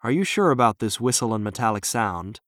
Are you sure about this whistle and metallic sound?